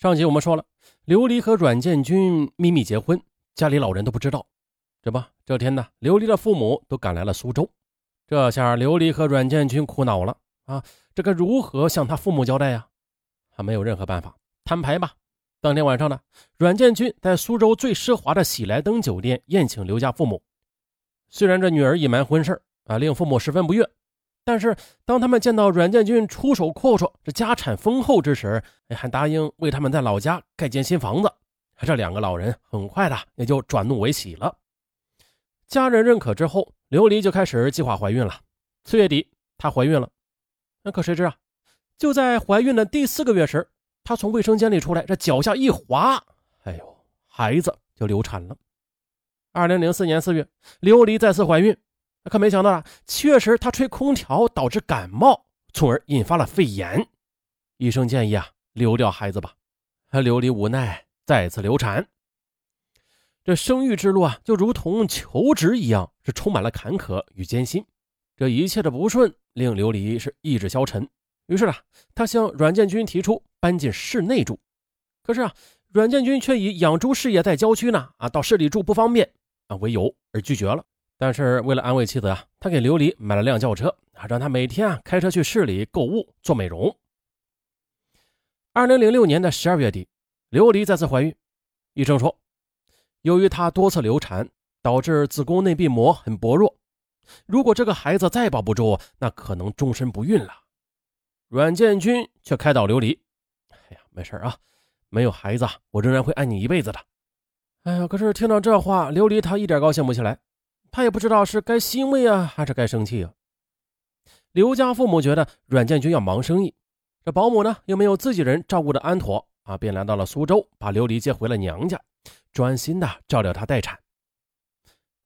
上集我们说了，琉璃和阮建军秘密结婚，家里老人都不知道。这不，这天呢，琉璃的父母都赶来了苏州。这下琉璃和阮建军苦恼了啊！这该如何向他父母交代呀？还没有任何办法，摊牌吧。当天晚上呢，阮建军在苏州最奢华的喜来登酒店宴请刘家父母。虽然这女儿隐瞒婚事啊，令父母十分不悦。但是，当他们见到阮建军出手阔绰、这家产丰厚之时，还答应为他们在老家盖间新房子。这两个老人很快的也就转怒为喜了。家人认可之后，琉璃就开始计划怀孕了。四月底，她怀孕了。那可谁知啊，就在怀孕的第四个月时，她从卫生间里出来，这脚下一滑，哎呦，孩子就流产了。二零零四年四月，琉璃再次怀孕。可没想到啊，确实他吹空调导致感冒，从而引发了肺炎。医生建议啊，流掉孩子吧。琉璃无奈，再次流产。这生育之路啊，就如同求职一样，是充满了坎坷与艰辛。这一切的不顺，令琉璃是意志消沉。于是啊，他向阮建军提出搬进市内住。可是啊，阮建军却以养猪事业在郊区呢，啊，到市里住不方便啊为由而拒绝了。但是为了安慰妻子啊，他给琉璃买了辆轿车啊，让他每天啊开车去市里购物做美容。二零零六年的十二月底，琉璃再次怀孕，医生说，由于她多次流产，导致子宫内壁膜很薄弱，如果这个孩子再保不住，那可能终身不孕了。阮建军却开导琉璃：“哎呀，没事啊，没有孩子，我仍然会爱你一辈子的。”哎呀，可是听到这话，琉璃她一点高兴不起来。他也不知道是该欣慰啊，还是该生气啊。刘家父母觉得阮建军要忙生意，这保姆呢又没有自己人照顾的安妥啊，便来到了苏州，把琉璃接回了娘家，专心的照料她待产。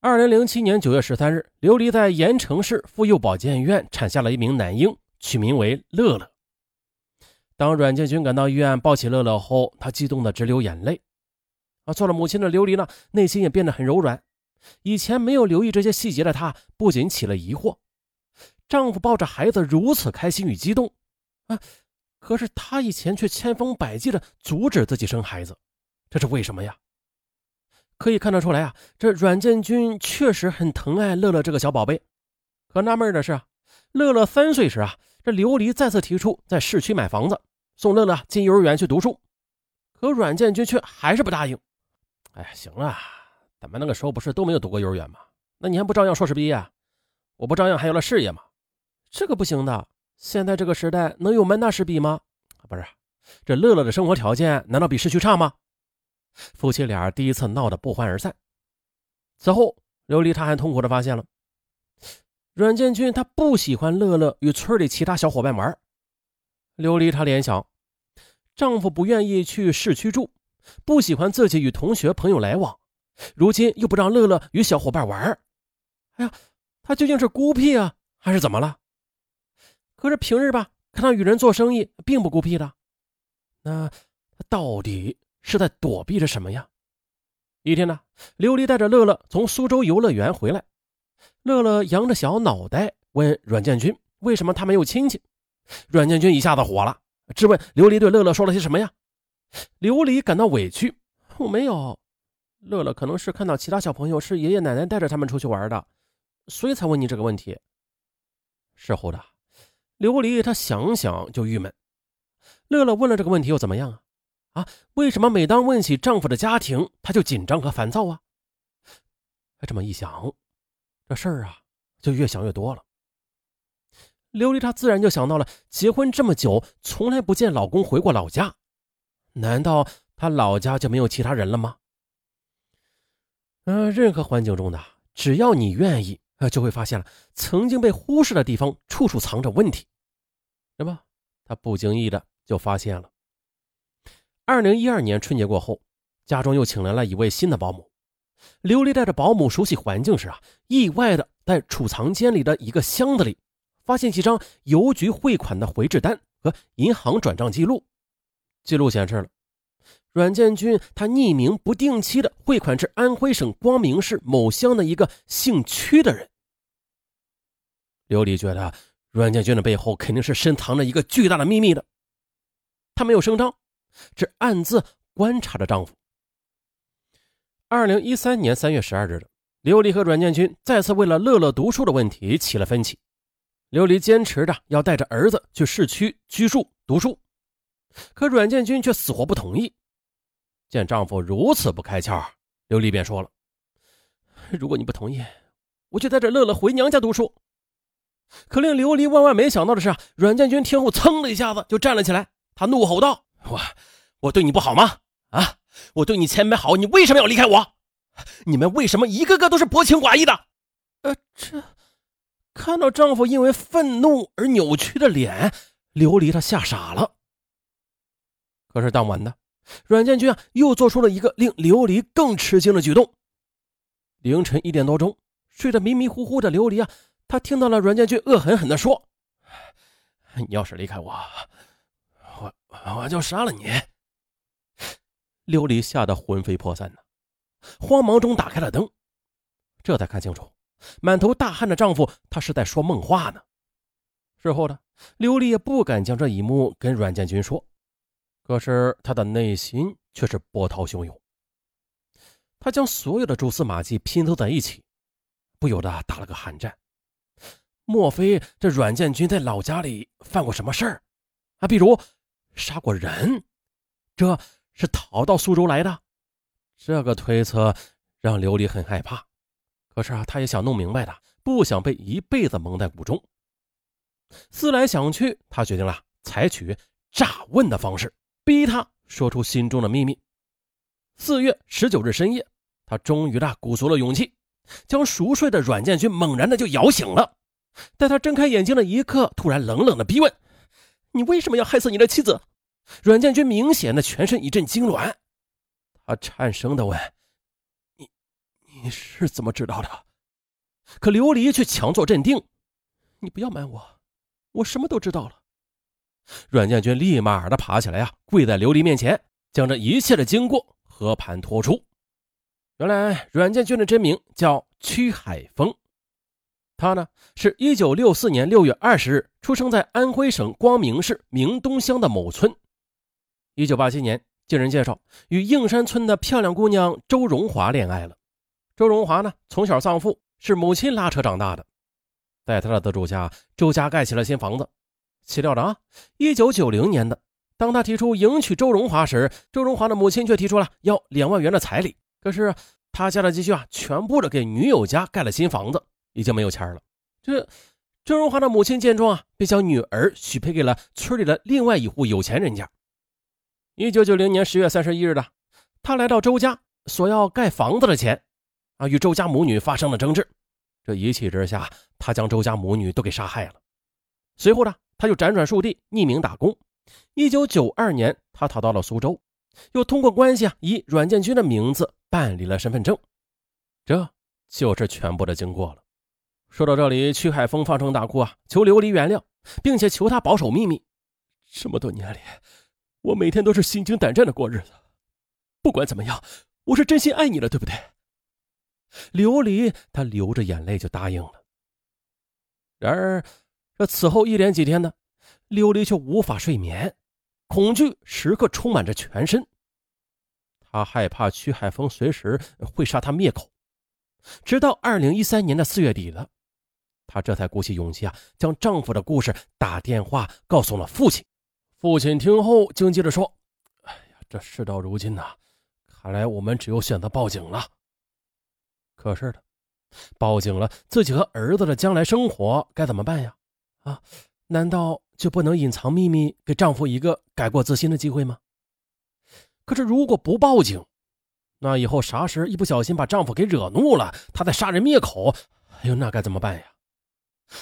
二零零七年九月十三日，琉璃在盐城市妇幼保健院产下了一名男婴，取名为乐乐。当阮建军赶到医院抱起乐乐后，他激动的直流眼泪。啊，做了母亲的琉璃呢，内心也变得很柔软。以前没有留意这些细节的她，不仅起了疑惑：丈夫抱着孩子如此开心与激动，啊，可是她以前却千方百计的阻止自己生孩子，这是为什么呀？可以看得出来啊，这阮建军确实很疼爱乐乐这个小宝贝。可纳闷的是，乐乐三岁时啊，这琉璃再次提出在市区买房子，送乐乐进幼儿园去读书，可阮建军却还是不答应。哎，行了。咱们那个时候不是都没有读过幼儿园吗？那你还不照样硕士毕业？我不照样还有了事业吗？这个不行的。现在这个时代能有门大师比吗？不是，这乐乐的生活条件难道比市区差吗？夫妻俩第一次闹得不欢而散。此后，琉璃她还痛苦的发现了，阮建军他不喜欢乐乐与村里其他小伙伴玩。琉璃她联想，丈夫不愿意去市区住，不喜欢自己与同学朋友来往。如今又不让乐乐与小伙伴玩哎呀，他究竟是孤僻啊，还是怎么了？可是平日吧，看他与人做生意，并不孤僻的。那他到底是在躲避着什么呀？一天呢，琉璃带着乐乐从苏州游乐园回来，乐乐扬着小脑袋问阮建军：“为什么他没有亲戚？”阮建军一下子火了，质问琉璃对乐乐说了些什么呀？琉璃感到委屈：“我没有。”乐乐可能是看到其他小朋友是爷爷奶奶带着他们出去玩的，所以才问你这个问题。事后的琉璃，她想想就郁闷。乐乐问了这个问题又怎么样啊？啊，为什么每当问起丈夫的家庭，她就紧张和烦躁啊？这么一想，这事儿啊就越想越多了。琉璃她自然就想到了，结婚这么久，从来不见老公回过老家，难道她老家就没有其他人了吗？嗯，任何环境中的，只要你愿意，啊，就会发现了曾经被忽视的地方，处处藏着问题，对吧？他不经意的就发现了。二零一二年春节过后，家中又请来了一位新的保姆。琉璃带着保姆熟悉环境时啊，意外的在储藏间里的一个箱子里，发现几张邮局汇款的回执单和银行转账记录。记录显示了。阮建军，他匿名不定期的汇款至安徽省光明市某乡的一个姓屈的人。刘丽觉得阮建军的背后肯定是深藏着一个巨大的秘密的。她没有声张，只暗自观察着丈夫。二零一三年三月十二日的，琉璃和阮建军再次为了乐乐读书的问题起了分歧。刘丽坚持着要带着儿子去市区居住读书，可阮建军却死活不同意。见丈夫如此不开窍，琉璃便说了：“如果你不同意，我就带着乐乐回娘家读书。”可令琉璃万万没想到的是，阮建军听后噌的一下子就站了起来，他怒吼道：“我我对你不好吗？啊，我对你千般好，你为什么要离开我？你们为什么一个个都是薄情寡义的？”呃，这看到丈夫因为愤怒而扭曲的脸，琉璃她吓傻了。可是当晚呢，阮建军啊又做出了一个令琉璃更吃惊的举动。凌晨一点多钟，睡得迷迷糊糊的琉璃啊。他听到了阮建军恶狠狠地说：“你要是离开我，我我就杀了你。”琉璃吓得魂飞魄散呢，慌忙中打开了灯，这才看清楚，满头大汗的丈夫他是在说梦话呢。事后呢，琉璃也不敢将这一幕跟阮建军说，可是他的内心却是波涛汹涌。他将所有的蛛丝马迹拼凑在一起，不由得打了个寒战。莫非这阮建军在老家里犯过什么事儿啊？比如杀过人，这是逃到苏州来的？这个推测让琉璃很害怕。可是啊，他也想弄明白的，不想被一辈子蒙在鼓中。思来想去，他决定了采取诈问的方式，逼他说出心中的秘密。四月十九日深夜，他终于的鼓足了勇气，将熟睡的阮建军猛然的就摇醒了。待他睁开眼睛的一刻，突然冷冷的逼问：“你为什么要害死你的妻子？”阮建军明显的全身一阵痉挛，他颤声的问：“你你是怎么知道的？”可琉璃却强作镇定：“你不要瞒我，我什么都知道了。”阮建军立马的爬起来呀，跪在琉璃面前，将这一切的经过和盘托出。原来阮建军的真名叫屈海峰。他呢，是一九六四年六月二十日出生在安徽省光明市明东乡的某村。一九八七年，经人介绍，与应山村的漂亮姑娘周荣华恋爱了。周荣华呢，从小丧父，是母亲拉扯长大的。在他的资助下，周家盖起了新房子。岂料的啊，一九九零年的，当他提出迎娶周荣华时，周荣华的母亲却提出了要两万元的彩礼。可是他家的积蓄啊，全部的给女友家盖了新房子。已经没有钱了。这周荣华的母亲见状啊，便将女儿许配给了村里的另外一户有钱人家。一九九零年十月三十一日的，他来到周家索要盖房子的钱，啊，与周家母女发生了争执。这一气之下，他将周家母女都给杀害了。随后呢，他就辗转数地，匿名打工。一九九二年，他逃到了苏州，又通过关系啊，以阮建军的名字办理了身份证。这就是全部的经过了。说到这里，曲海峰放声大哭啊，求琉璃原谅，并且求他保守秘密。这么多年里，我每天都是心惊胆战的过日子。不管怎么样，我是真心爱你了，对不对？琉璃他流着眼泪就答应了。然而，这此后一连几天呢，琉璃却无法睡眠，恐惧时刻充满着全身。他害怕曲海峰随时会杀他灭口。直到二零一三年的四月底了。她这才鼓起勇气啊，将丈夫的故事打电话告诉了父亲。父亲听后惊急地说：“哎呀，这事到如今呐，看来我们只有选择报警了。可是的，报警了，自己和儿子的将来生活该怎么办呀？啊，难道就不能隐藏秘密，给丈夫一个改过自新的机会吗？可是如果不报警，那以后啥时一不小心把丈夫给惹怒了，他再杀人灭口，哎呦，那该怎么办呀？”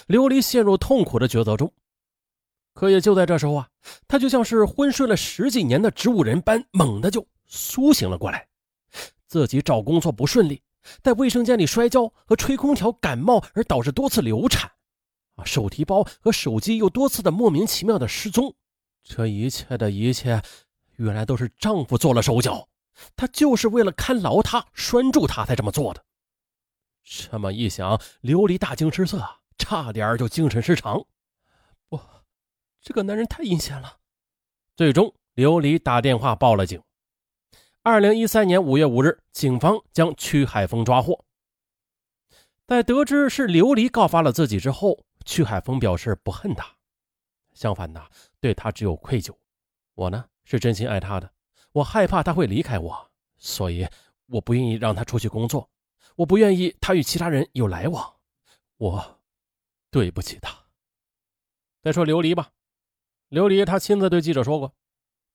琉璃陷入痛苦的抉择中，可也就在这时候啊，她就像是昏睡了十几年的植物人般，猛地就苏醒了过来。自己找工作不顺利，在卫生间里摔跤和吹空调感冒而导致多次流产，啊，手提包和手机又多次的莫名其妙的失踪。这一切的一切，原来都是丈夫做了手脚，他就是为了看牢她、拴住她才这么做的。这么一想，琉璃大惊失色。差点就精神失常，不，这个男人太阴险了。最终，琉璃打电话报了警。二零一三年五月五日，警方将曲海峰抓获。在得知是琉璃告发了自己之后，曲海峰表示不恨他，相反的，对他只有愧疚。我呢是真心爱他的，我害怕他会离开我，所以我不愿意让他出去工作，我不愿意他与其他人有来往，我对不起他。再说琉璃吧，琉璃他亲自对记者说过，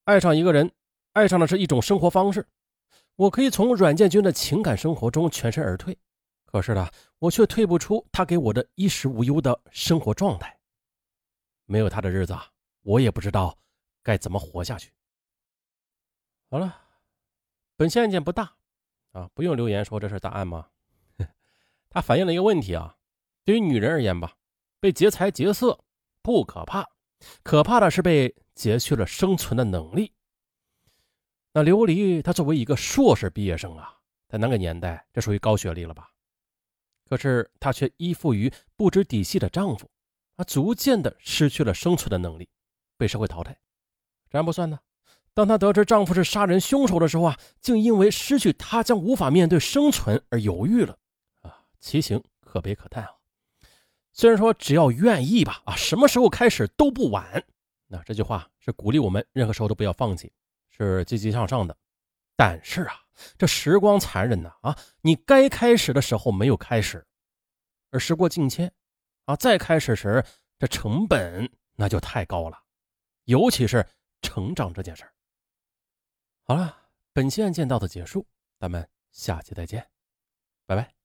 爱上一个人，爱上的是一种生活方式。我可以从阮建军的情感生活中全身而退，可是呢，我却退不出他给我的衣食无忧的生活状态。没有他的日子，我也不知道该怎么活下去。好了，本期案件不大啊，不用留言说这是大案吗？它反映了一个问题啊，对于女人而言吧，被劫财劫色。不可怕，可怕的是被劫去了生存的能力。那琉璃，她作为一个硕士毕业生啊，在那个年代，这属于高学历了吧？可是她却依附于不知底细的丈夫，啊，逐渐的失去了生存的能力，被社会淘汰。然不算呢，当她得知丈夫是杀人凶手的时候啊，竟因为失去他将无法面对生存而犹豫了。啊，其情可悲可叹啊！虽然说只要愿意吧，啊，什么时候开始都不晚。那这句话是鼓励我们任何时候都不要放弃，是积极向上的。但是啊，这时光残忍呐，啊，你该开始的时候没有开始，而时过境迁，啊，再开始时这成本那就太高了，尤其是成长这件事。好了，本期案件到此结束，咱们下期再见，拜拜。